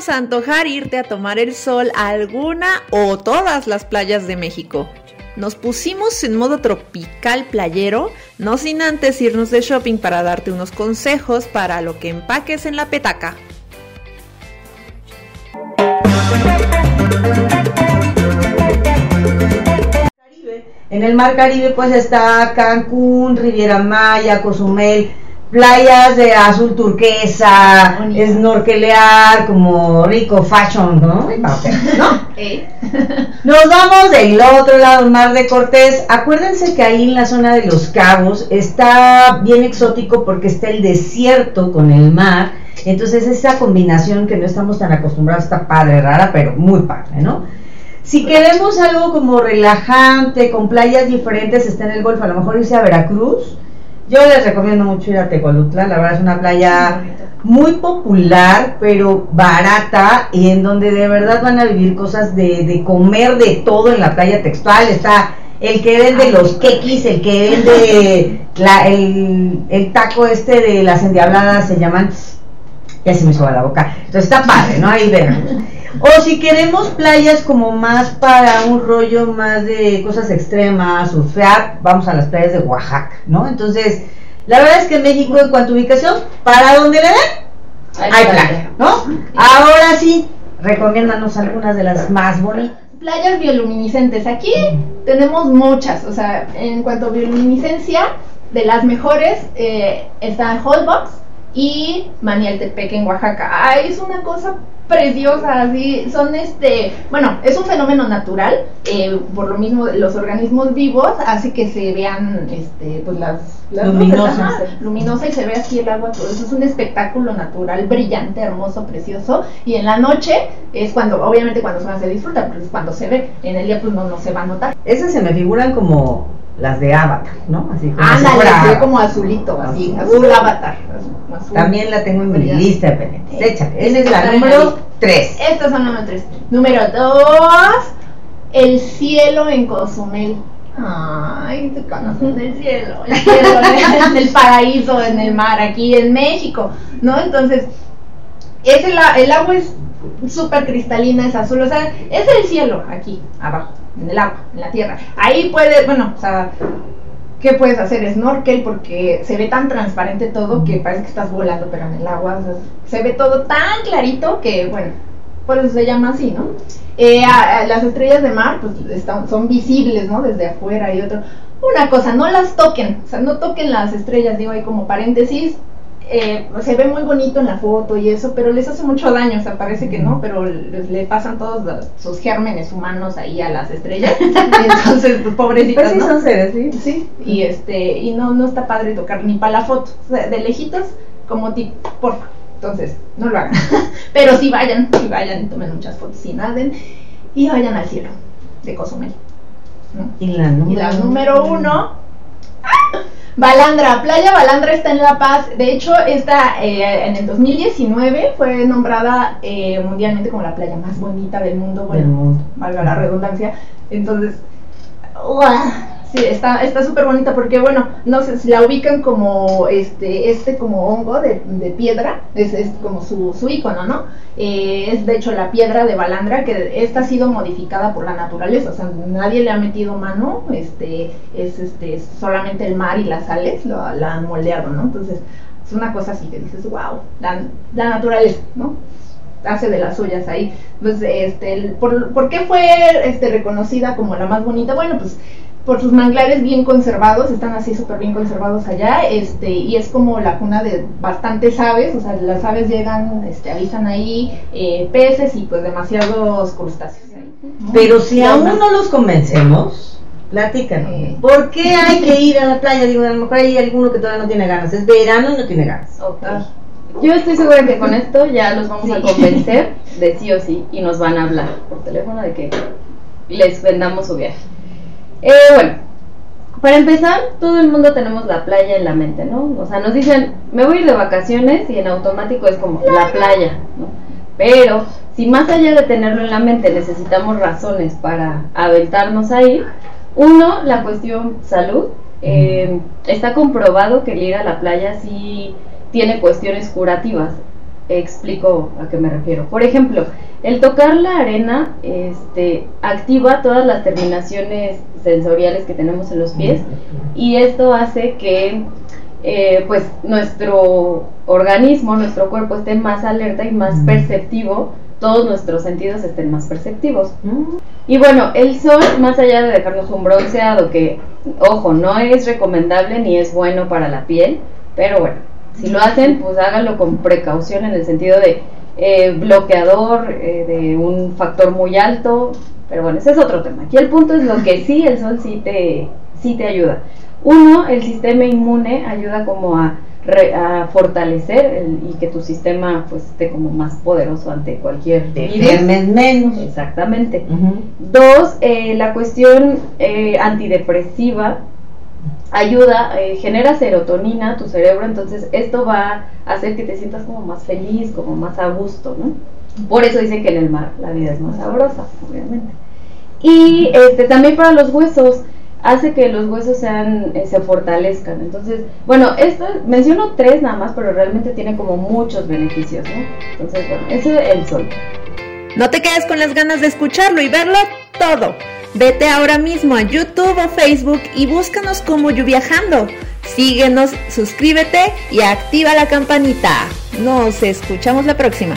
nos antojar irte a tomar el sol a alguna o todas las playas de México. Nos pusimos en modo tropical playero, no sin antes irnos de shopping para darte unos consejos para lo que empaques en la petaca. En el Mar Caribe pues está Cancún, Riviera Maya, Cozumel, playas de azul turquesa, snorkelear, como rico fashion, ¿no? Nos vamos del otro lado, Mar de Cortés. Acuérdense que ahí en la zona de los cabos está bien exótico porque está el desierto con el mar. Entonces esa combinación que no estamos tan acostumbrados está padre, rara, pero muy padre, ¿no? Si queremos algo como relajante, con playas diferentes, está en el Golfo, a lo mejor irse a Veracruz. Yo les recomiendo mucho ir a Tecolutla, la verdad es una playa muy popular, pero barata, y en donde de verdad van a vivir cosas de, de comer de todo en la playa textual. Está el que vende los quequis, el que vende el, el, taco este de las endiabladas, se llaman, ya se me suba la boca. Entonces está padre, ¿no? Ahí ven. O si queremos playas como más para un rollo más de cosas extremas, surfear, vamos a las playas de Oaxaca, ¿no? Entonces, la verdad es que en México, en cuanto a ubicación, para donde le den, hay, playa, ¿no? Ahora sí, recomiéndanos algunas de las más bonitas. Playas bioluminiscentes. Aquí tenemos muchas, o sea, en cuanto a bioluminiscencia, de las mejores eh, está Holbox y Manialtepec en Oaxaca. Ay, es una cosa preciosa, así, son este, bueno, es un fenómeno natural, eh, por lo mismo los organismos vivos hace que se vean, este, pues las, luminosas, luminosa y se ve así el agua, todo eso es un espectáculo natural, brillante, hermoso, precioso, y en la noche es cuando, obviamente cuando se disfruta, pero es cuando se ve, en el día pues no, no se va a notar. Esas se me figuran como las de Avatar, ¿no? Así como Ándale, como azulito, así, azul, Avatar. También la tengo en mi lista de pendientes. Échale, esa es la número 3. Estas son número 3. Número 2, el cielo en Cozumel. Ay, tú conoces el cielo, el cielo en el paraíso, en el mar, aquí en México, ¿no? Entonces, es el, el agua es súper cristalina, es azul, o sea, es el cielo aquí, abajo en el agua, en la tierra. Ahí puedes, bueno, o sea, ¿qué puedes hacer? Snorkel porque se ve tan transparente todo que parece que estás volando, pero en el agua, o sea, se ve todo tan clarito que, bueno, por eso se llama así, ¿no? Eh, las estrellas de mar, pues están, son visibles, ¿no? Desde afuera y otro. Una cosa, no las toquen, o sea, no toquen las estrellas, digo ahí como paréntesis, eh, se ve muy bonito en la foto y eso, pero les hace mucho daño, o sea, parece que no, pero le pasan todos sus gérmenes humanos ahí a las estrellas. entonces, pues, pobrecitas, pues son seres, ¿sí? Sí, y este, y no, no está padre tocar ni para la foto, de lejitos, como tipo, porfa. Entonces, no lo hagan. pero sí vayan, sí vayan, tomen muchas fotos y naden, y vayan al cielo de Cozumel. Y la número uno Balandra, Playa Balandra está en La Paz. De hecho, esta eh, en el 2019 fue nombrada eh, mundialmente como la playa más bonita del mundo. Bueno, valga la redundancia. Entonces, Sí, está está súper bonita porque bueno, no sé si la ubican como este este como hongo de, piedra, es, es, como su, su icono, ¿no? Eh, es de hecho la piedra de Balandra que esta ha sido modificada por la naturaleza, o sea, nadie le ha metido mano, este es este solamente el mar y las sales lo, la han moldeado, ¿no? Entonces, es una cosa así que dices, "Wow, la, la naturaleza", ¿no? hace de las suyas ahí. Pues, este, ¿por, ¿por, qué fue este, reconocida como la más bonita? Bueno, pues por sus manglares bien conservados, están así súper bien conservados allá, este, y es como la cuna de bastantes aves, o sea, las aves llegan, este, avisan ahí eh, peces y pues demasiados crustáceos. Pero si aún no los convencemos, platícanos, eh. ¿por qué hay que ir a la playa? Digo, a lo mejor hay alguno que todavía no tiene ganas, es verano y no tiene ganas. Ah. Yo estoy segura que con esto ya los vamos a convencer de sí o sí y nos van a hablar por teléfono de que les vendamos su viaje. Eh, bueno, para empezar, todo el mundo tenemos la playa en la mente, ¿no? O sea, nos dicen, me voy a ir de vacaciones y en automático es como la playa, ¿no? Pero si más allá de tenerlo en la mente necesitamos razones para aventarnos a ir, uno, la cuestión salud. Eh, está comprobado que el ir a la playa sí tiene cuestiones curativas. Explico a qué me refiero. Por ejemplo, el tocar la arena este, activa todas las terminaciones sensoriales que tenemos en los pies y esto hace que eh, pues nuestro organismo, nuestro cuerpo esté más alerta y más perceptivo, todos nuestros sentidos estén más perceptivos. Y bueno, el sol, más allá de dejarnos un bronceado, que, ojo, no es recomendable ni es bueno para la piel, pero bueno, si lo hacen, pues háganlo con precaución en el sentido de eh, bloqueador eh, de un factor muy alto, pero bueno, ese es otro tema. Aquí el punto es lo que sí el sol sí te, sí te ayuda. Uno, el sistema inmune ayuda como a, fortalecer y que tu sistema pues esté como más poderoso ante cualquier virus. menos. Exactamente. Dos, eh, la cuestión eh, antidepresiva ayuda, eh, genera serotonina tu cerebro, entonces esto va a hacer que te sientas como más feliz, como más a gusto, ¿no? Por eso dicen que en el mar la vida es más sabrosa, obviamente. Y este, también para los huesos, hace que los huesos sean, eh, se fortalezcan. Entonces, bueno, esto menciono tres nada más, pero realmente tiene como muchos beneficios, ¿no? Entonces, bueno, eso es el sol. No te quedes con las ganas de escucharlo y verlo todo. Vete ahora mismo a YouTube o Facebook y búscanos como Viajando. Síguenos, suscríbete y activa la campanita. Nos escuchamos la próxima.